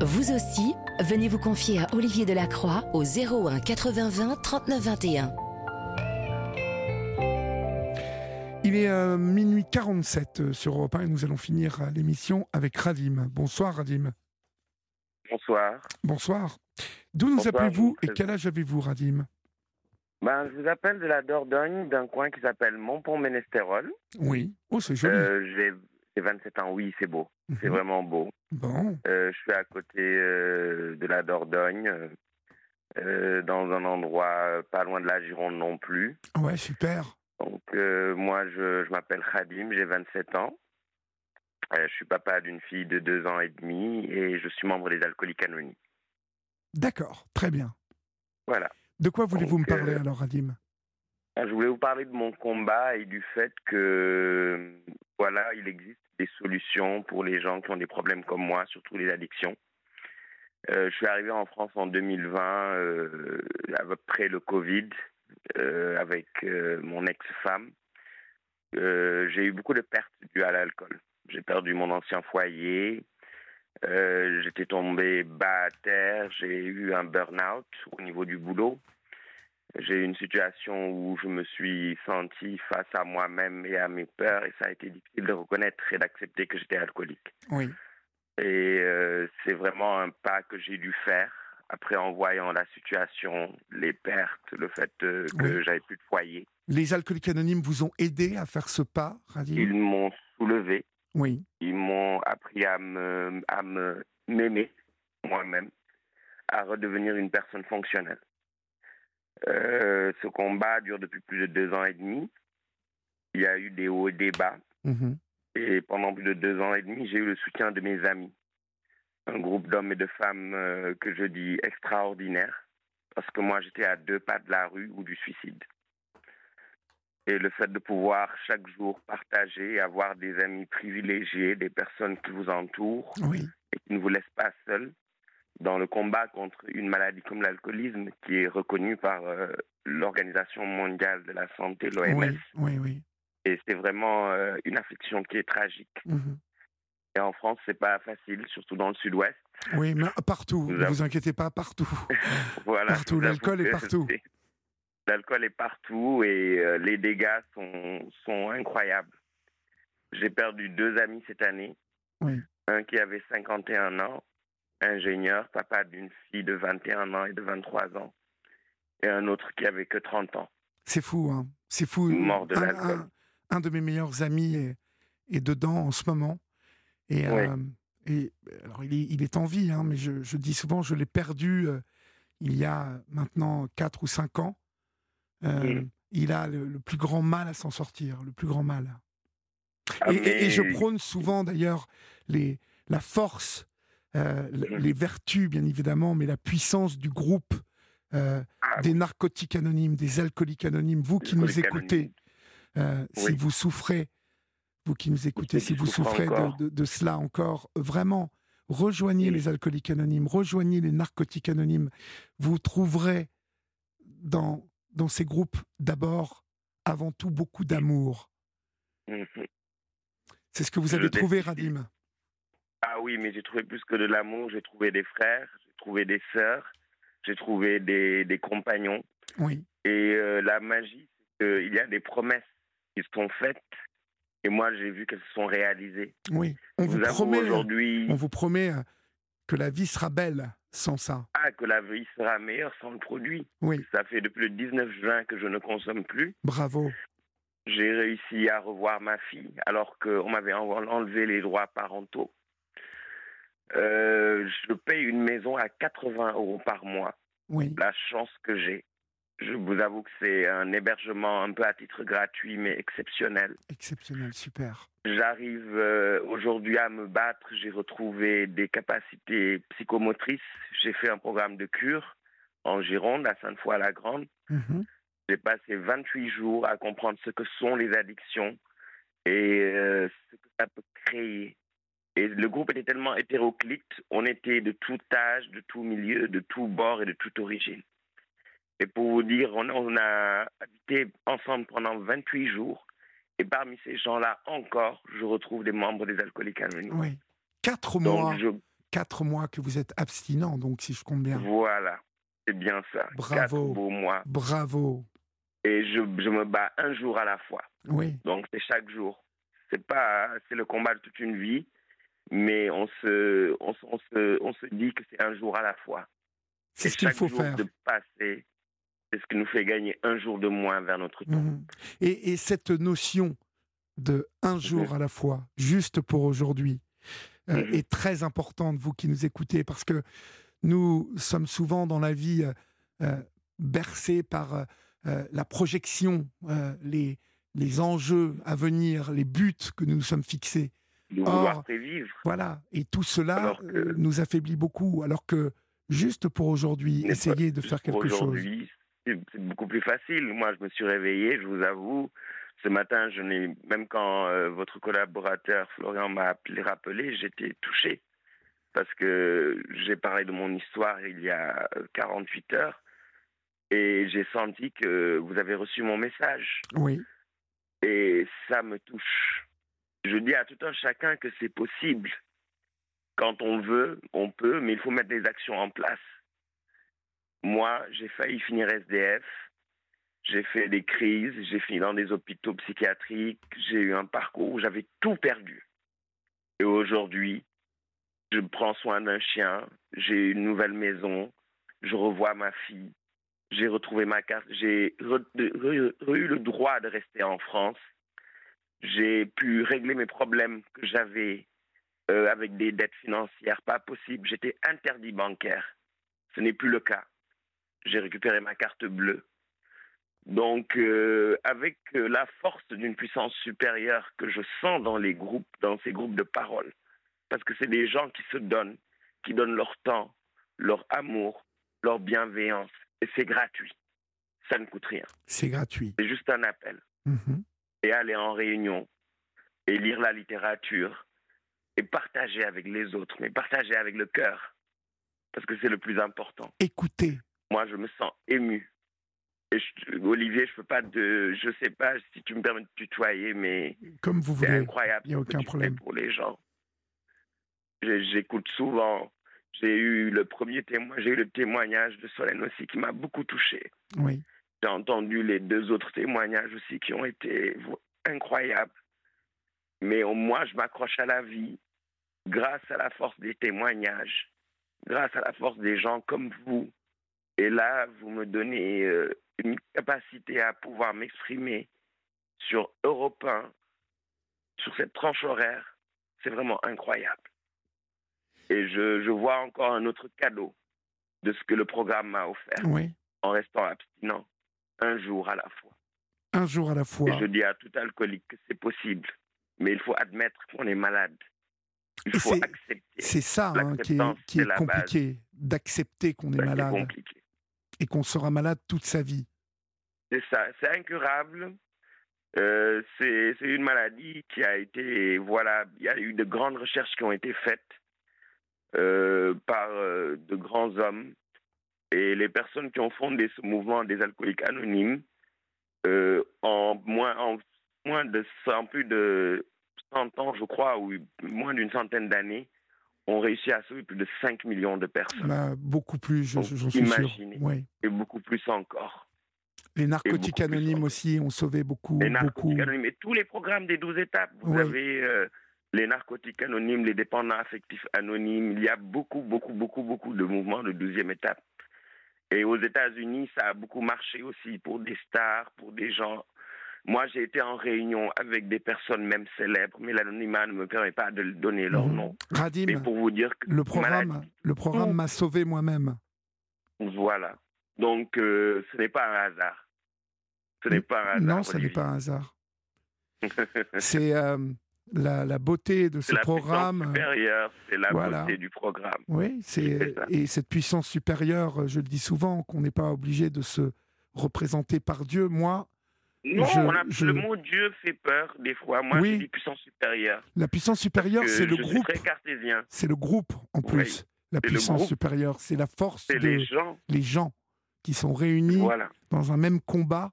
Vous aussi, venez vous confier à Olivier Delacroix au 01 80 20 39 21. Il est euh, minuit 47 euh, sur Europe 1 et nous allons finir euh, l'émission avec Radim. Bonsoir Radim. Bonsoir. Bonsoir. D'où nous appelez-vous et quel âge avez-vous Radim? Ben, je vous appelle de la Dordogne, d'un coin qui s'appelle Montpont-Ménestérol. Oui. Oh, c'est joli. Euh, J'ai j'ai 27 ans, oui, c'est beau. C'est Mhm. vraiment beau. Bon. Euh, je suis à côté euh, de la Dordogne, euh, dans un endroit pas loin de la Gironde non plus. Ouais, super. Donc, moi, je, je m'appelle Khadim, j'ai 27 ans. Je suis papa d'une fille de 2 ans et demi et je suis membre des Alcooliques Anonymes. D'accord, très bien. Voilà. De quoi voulez-vous me parler alors Radim Je voulais vous parler de mon combat et du fait que, voilà, il existe des solutions pour les gens qui ont des problèmes comme moi, surtout les addictions. Euh, je suis arrivé en France en 2020, euh, après le Covid, euh, avec euh, mon ex-femme. Euh, j'ai eu beaucoup de pertes dues à l'alcool. J'ai perdu mon ancien foyer. Euh, J'étais tombé bas à terre. J'ai eu un burn-out au niveau du boulot. J'ai eu une situation où je me suis senti face à moi-même et à mes peurs et ça a été difficile de reconnaître et d'accepter que j'étais alcoolique. Oui. Et euh, c'est vraiment un pas que j'ai dû faire après en voyant la situation, les pertes, le fait euh, que Oui. j'avais plus de foyer. Les alcooliques anonymes vous ont aidé à faire ce pas, Radim? Ils m'ont soulevé, Oui. ils m'ont appris à me à me m'aimer moi-même, à redevenir une personne fonctionnelle. Euh, ce combat dure depuis plus de deux ans et demi. Il y a eu des hauts et des bas. Mhm. Et pendant plus de deux ans et demi, j'ai eu le soutien de mes amis. Un groupe d'hommes et de femmes euh, que je dis extraordinaire. Parce que moi, j'étais à deux pas de la rue ou du suicide. Et le fait de pouvoir chaque jour partager, avoir des amis privilégiés, des personnes qui vous entourent Oui. et qui ne vous laissent pas seul dans le combat contre une maladie comme l'alcoolisme qui est reconnue par euh, l'Organisation mondiale de la santé, l'OMS. Oui, oui, oui. Et c'est vraiment euh, une affliction qui est tragique. Mhm. Et en France, c'est pas facile, surtout dans le sud-ouest. Oui, mais partout, Nous ne avons- vous inquiétez pas, partout. Voilà. Partout, l'alcool est partout. L'alcool est partout et euh, les dégâts sont, sont incroyables. J'ai perdu deux amis cette année. Oui. Un qui avait 51 ans, ingénieur, papa d'une fille de 21 ans et de 23 ans. Et un autre qui avait que 30 ans. C'est fou, hein. C'est fou. Mort de un, un- un de mes meilleurs amis est, est dedans en ce moment. Et, Oui. euh, et alors il est, il est en vie, hein, mais je, je dis souvent, je l'ai perdu euh, il y a maintenant 4 ou 5 ans. Euh. Il a le, le plus grand mal à s'en sortir, le plus grand mal. Ah, et, et- et je prône souvent d'ailleurs les, la force, euh, Mhm. les vertus bien évidemment, mais la puissance du groupe euh, Ah, des narcotiques anonymes, des alcooliques anonymes. Vous qui nous écoutez, euh, si vous souffrez, vous qui nous écoutez, si vous souffrez de, encore. de- de cela encore, vraiment, rejoignez Oui. les alcooliques anonymes, rejoignez les narcotiques anonymes. Vous trouverez dans, dans ces groupes d'abord, avant tout, beaucoup d'amour. Mhm. C'est ce que vous avez trouvé. Radim. Ah oui, mais j'ai trouvé plus que de l'amour. J'ai trouvé des frères, j'ai trouvé des sœurs, j'ai trouvé des, des compagnons. Oui, Et euh, la magie, c'est qu'il y a des promesses qui se sont faites. Et moi, j'ai vu qu'elles se sont réalisées. oui. On vous vous promet, aujourd'hui on vous promet euh, que la vie sera belle sans ça. ah, que la vie sera meilleure sans le produit. Oui, Ça fait depuis le 19 juin que je ne consomme plus. bravo. J'ai réussi à revoir ma fille alors qu'on m'avait en- enlevé les droits parentaux. Euh, je paye une maison à 80 euros par mois. Oui, La chance que j'ai. Je vous avoue que c'est un hébergement un peu à titre gratuit mais exceptionnel. exceptionnel, super. J'arrive euh, aujourd'hui à me battre. J'ai retrouvé des capacités psychomotrices. J'ai fait un programme de cure en Gironde, à Sainte-Foy-la-Grande. Mhm. J'ai passé 28 jours à comprendre ce que sont les addictions et euh, ce que ça peut créer. Et le groupe était tellement hétéroclite, on était de tout âge, de tout milieu, de tout bord et de toute origine. Et pour vous dire, on, on a habité ensemble pendant 28 jours Et parmi ces gens-là, encore, je retrouve des membres des alcooliques anonymes. Oui. Quatre mois, quatre mois que vous êtes abstinent, donc si je compte bien. Voilà, c'est bien ça. Bravo. Quatre beaux mois. Bravo. Et je, je me bats un jour à la fois. Oui. Donc c'est chaque jour. C'est pas, c'est le combat de toute une vie, mais on se, on, se- on se, on se dit que c'est un jour à la fois. C'est ce qu'il faut jour faire. de passer, c'est ce qui nous fait gagner un jour de moins vers notre temps. Mhm. Et, et cette notion de un jour à la fois, juste pour aujourd'hui, euh, Mhm. est très importante, vous qui nous écoutez, parce que nous sommes souvent dans la vie euh, euh, bercés par euh, la projection, les, les enjeux à venir, les buts que nous nous sommes fixés. De vouloir prévivre. Voilà, et tout cela que- euh, nous affaiblit beaucoup, alors que juste pour aujourd'hui, essayez de faire quelque chose. Aujourd'hui, c'est beaucoup plus facile. Moi, je me suis réveillé, je vous avoue. Ce matin, je n'ai même quand euh, votre collaborateur Florian m'a appelé, rappelé, j'étais touché parce que j'ai parlé de mon histoire il y a euh, 48 heures et j'ai senti que vous avez reçu mon message Oui, et ça me touche. Je dis à tout un chacun que c'est possible. Quand on veut, on peut, mais il faut mettre des actions en place. Moi, j'ai failli finir SDF. J'ai fait des crises, j'ai fini dans des hôpitaux psychiatriques, j'ai eu un parcours où j'avais tout perdu. Et aujourd'hui, je prends soin d'un chien, j'ai une nouvelle maison, je revois ma fille, j'ai retrouvé ma carte, j'ai eu le droit de rester en France, j'ai pu régler mes problèmes que j'avais euh, avec des dettes financières, pas possible, j'étais interdit bancaire. Ce n'est plus le cas. J'ai récupéré ma carte bleue. Donc, euh, avec euh, la force d'une puissance supérieure que je sens dans les groupes, dans ces groupes de parole, parce que c'est des gens qui se donnent, qui donnent leur temps, leur amour, leur bienveillance, et c'est gratuit. Ça ne coûte rien. c'est gratuit. C'est juste un appel. Mhm. Et aller en réunion, et lire la littérature, et partager avec les autres, mais partager avec le cœur, parce que c'est le plus important. Écoutez, Moi, je me sens ému. Et je- Olivier, je peux pas de, je sais pas si tu me permets de tutoyer, mais comme vous c'est voulez. incroyable il y a aucun problème. pour les gens. J'écoute souvent. J'ai eu le premier témoin, j'ai eu le témoignage de Solène aussi qui m'a beaucoup touché. Oui, J'ai entendu les deux autres témoignages aussi qui ont été incroyables. Mais au moins, je m'accroche à la vie grâce à la force des témoignages, grâce à la force des gens comme vous. Et là, vous me donnez euh, une capacité à pouvoir m'exprimer sur Europe 1, sur cette tranche horaire. C'est vraiment incroyable. Et je, je vois encore un autre cadeau de ce que le programme m'a offert oui. en restant abstinent un jour à la fois. Un jour à la fois. Et je dis à tout alcoolique que c'est possible, mais il faut admettre qu'on est malade. Il faut accepter. C'est ça hein, qui est, qui compliqué, d'accepter qu'on est c'est malade compliqué. et qu'on sera malade toute sa vie. C'est ça, c'est incurable. Euh, c'est c'est une maladie qui a été, voilà, il y a eu de grandes recherches qui ont été faites euh, par euh, de grands hommes. Et les personnes qui ont fondé ce mouvement des alcooliques anonymes, euh, en, moins, en moins de 100, plus de 100 ans, je crois, ou moins d'une centaine d'années, ont réussi à sauver plus de 5 millions de personnes. Bah, beaucoup plus, je- j'en suis sûr. imaginez. Oui. Et beaucoup plus encore. Les narcotiques beaucoup anonymes aussi ont sauvé beaucoup, Les beaucoup. narcotiques anonymes et tous les programmes des 12 étapes. Vous avez euh, les narcotiques anonymes, les dépendants affectifs anonymes. Il y a beaucoup, beaucoup, beaucoup, beaucoup de mouvements de 12e étape. Et aux États-Unis, ça a beaucoup marché aussi pour des stars, pour des gens. Moi, j'ai été en réunion avec des personnes même célèbres, mais l'anonymat ne me permet pas de donner leur Mhm. nom. Radim, Mais pour vous dire que le programme, maladie, le programme m'a sauvé moi-même. voilà. Donc, euh, ce n'est pas un hasard. Ce n'est pas un hasard. Non, ce n'est pas un hasard. C'est euh, la, la beauté de ce la puissance programme. euh, supérieure, c'est la voilà. beauté du programme. Oui, c'est et cette puissance supérieure, euh, je le dis souvent, qu'on n'est pas obligé de se représenter par Dieu. Moi, Non, Je- on a- je- le mot Dieu fait peur des fois. Moi, Oui. je dis puissance supérieure. la puissance supérieure, c'est le groupe. très cartésien. C'est le groupe en Oui, plus. La puissance supérieure, c'est la force C'est de les gens. les gens qui sont réunis Voilà. dans un même combat.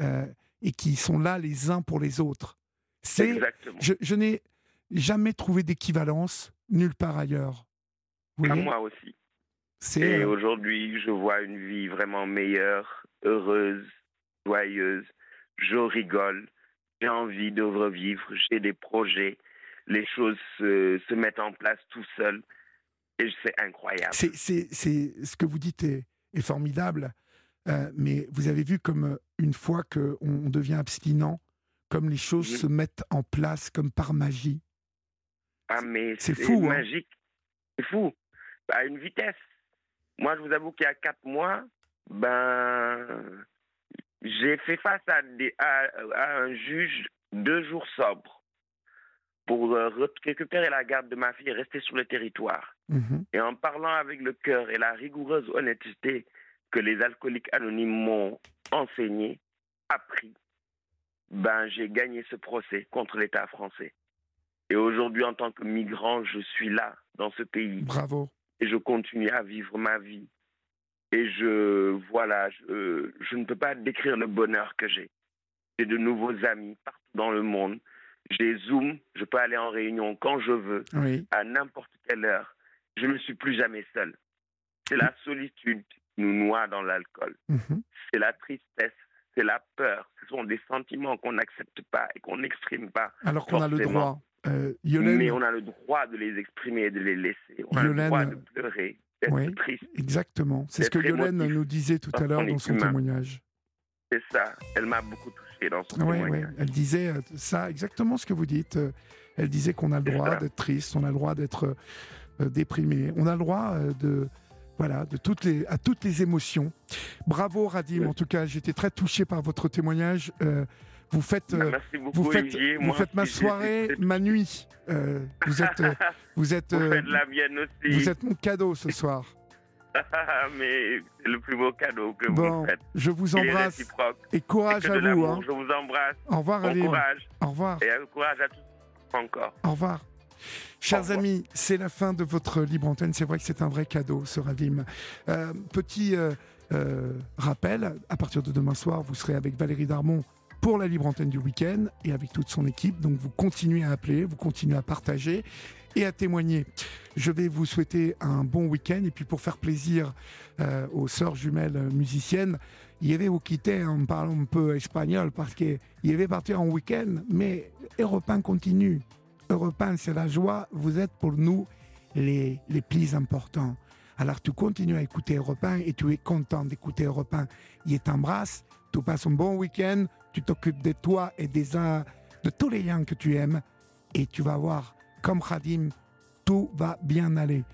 euh, et qui sont là les uns pour les autres. C'est, je, je n'ai jamais trouvé d'équivalence nulle part ailleurs. Vous À moi aussi. C'est Et euh, aujourd'hui, je vois une vie vraiment meilleure, heureuse, joyeuse. Je rigole. J'ai envie de revivre. J'ai des projets. Les choses se, se mettent en place tout seul. Et c'est incroyable. c'est, ce que vous dites est, est formidable, euh, mais vous avez vu comme euh, une fois qu'on on devient abstinent, comme les choses se mettent en place comme par magie. Ah, mais c'est fou, hein. magique. C'est fou. À une vitesse. Moi, je vous avoue qu'il y a quatre mois, ben, j'ai fait face à, des, à, à un juge deux jours sobres pour euh, récupérer la garde de ma fille et rester sur le territoire. Mhm. Et en parlant avec le cœur et la rigoureuse honnêteté que les alcooliques anonymes m'ont enseigné, appris, ben, j'ai gagné ce procès contre l'État français. Et aujourd'hui, en tant que migrant, je suis là, dans ce pays, Bravo. et je continue à vivre ma vie. Et je, voilà, je, je ne peux pas décrire le bonheur que j'ai. J'ai de nouveaux amis partout dans le monde. J'ai Zoom, je peux aller en réunion quand je veux Oui. à n'importe quelle heure. Je ne suis plus jamais seul. C'est la solitude qui nous noie dans l'alcool. Mhm. C'est la tristesse, c'est la peur. Ce sont des sentiments qu'on n'accepte pas et qu'on n'exprime pas. Alors qu'on a le droit. Euh, Yolène, Mais on a le droit de les exprimer et de les laisser. On a le droit de pleurer, d'être oui. triste. Exactement. C'est ce que Yolène nous disait tout à l'heure dans son humain. témoignage. C'est ça. Elle m'a beaucoup touché dans son Oui, témoignage. Elle disait euh, ça, exactement ce que vous dites. Elle disait qu'on a le droit d'être triste, on a le droit d'être euh, déprimé, on a le droit de voilà, de toutes les, à toutes les émotions. Bravo Radim, Oui. en tout cas, j'étais très touché par votre témoignage. Euh, vous faites, euh, Merci beaucoup, vous faites, Olivier. vous Moi faites ma soirée, ma nuit. Euh, vous êtes, vous êtes, Vous faites la mienne aussi. vous êtes mon cadeau ce soir. Mais c'est le plus beau cadeau que vous Bon, me faites. je vous embrasse et courage que à vous. hein. Je vous embrasse. Au revoir Bon Radim. courage. Au revoir. Et courage à tous encore. Au revoir. Chers amis, c'est la fin de votre libre antenne. C'est vrai que c'est un vrai cadeau, ce Ravim. Euh, petit euh, euh, rappel, à partir de demain soir, vous serez avec Valérie Darmon pour la libre antenne du week-end et avec toute son équipe. Donc vous continuez à appeler, vous continuez à partager et à témoigner. Je vais vous souhaiter un bon week-end et puis pour faire plaisir euh, aux sœurs jumelles musiciennes, il vais vous quitter en parlant un peu espagnol parce qu'il vais partir en week-end, mais Europe 1 continue. Europe 1, c'est la joie. Vous êtes pour nous les, les plus importants. Alors tu continues à écouter Europe 1 et tu es content d'écouter Europe 1. Il t'embrasse, tu passes un bon week-end, tu t'occupes de toi et des de tous les gens que tu aimes et tu vas voir, comme Khadim, tout va bien aller.